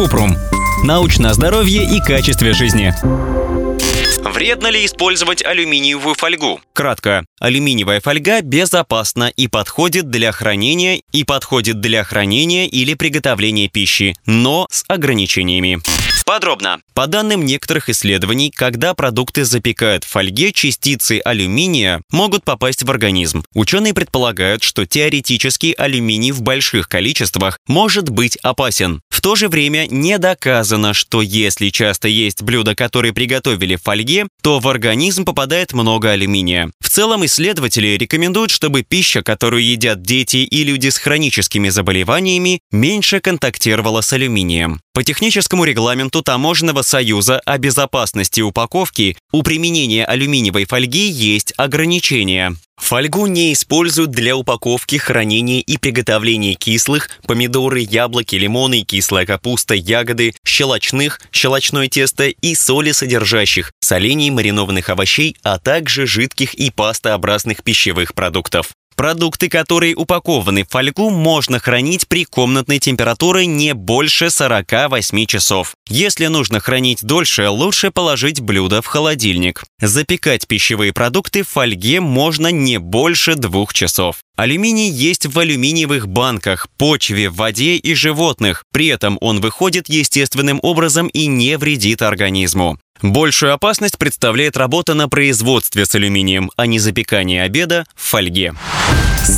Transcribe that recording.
Купрум. Научное здоровье и качестве жизни. Вредно ли использовать алюминиевую фольгу? Кратко. Алюминиевая фольга безопасна и подходит для хранения и подходит для хранения или приготовления пищи, но с ограничениями. Подробно. По данным некоторых исследований, когда продукты запекают в фольге, частицы алюминия могут попасть в организм. Ученые предполагают, что теоретически алюминий в больших количествах может быть опасен. В то же время не доказано, что если часто есть блюда, которые приготовили в фольге, то в организм попадает много алюминия. В целом исследователи рекомендуют, чтобы пища, которую едят дети и люди с хроническими заболеваниями, меньше контактировала с алюминием. По техническому регламенту Таможенного союза о безопасности упаковки у применения алюминиевой фольги есть ограничения. Фольгу не используют для упаковки, хранения и приготовления кислых, помидоры, яблоки, лимоны, кислая капуста, ягоды, щелочных, щелочное тесто и соли содержащих, солений, маринованных овощей, а также жидких и пастообразных пищевых продуктов. Продукты, которые упакованы в фольгу, можно хранить при комнатной температуре не больше 48 часов. Если нужно хранить дольше, лучше положить блюдо в холодильник. Запекать пищевые продукты в фольге можно не больше двух часов. Алюминий есть в алюминиевых банках, почве, воде и животных. При этом он выходит естественным образом и не вредит организму. Большую опасность представляет работа на производстве с алюминием, а не запекание обеда в фольге.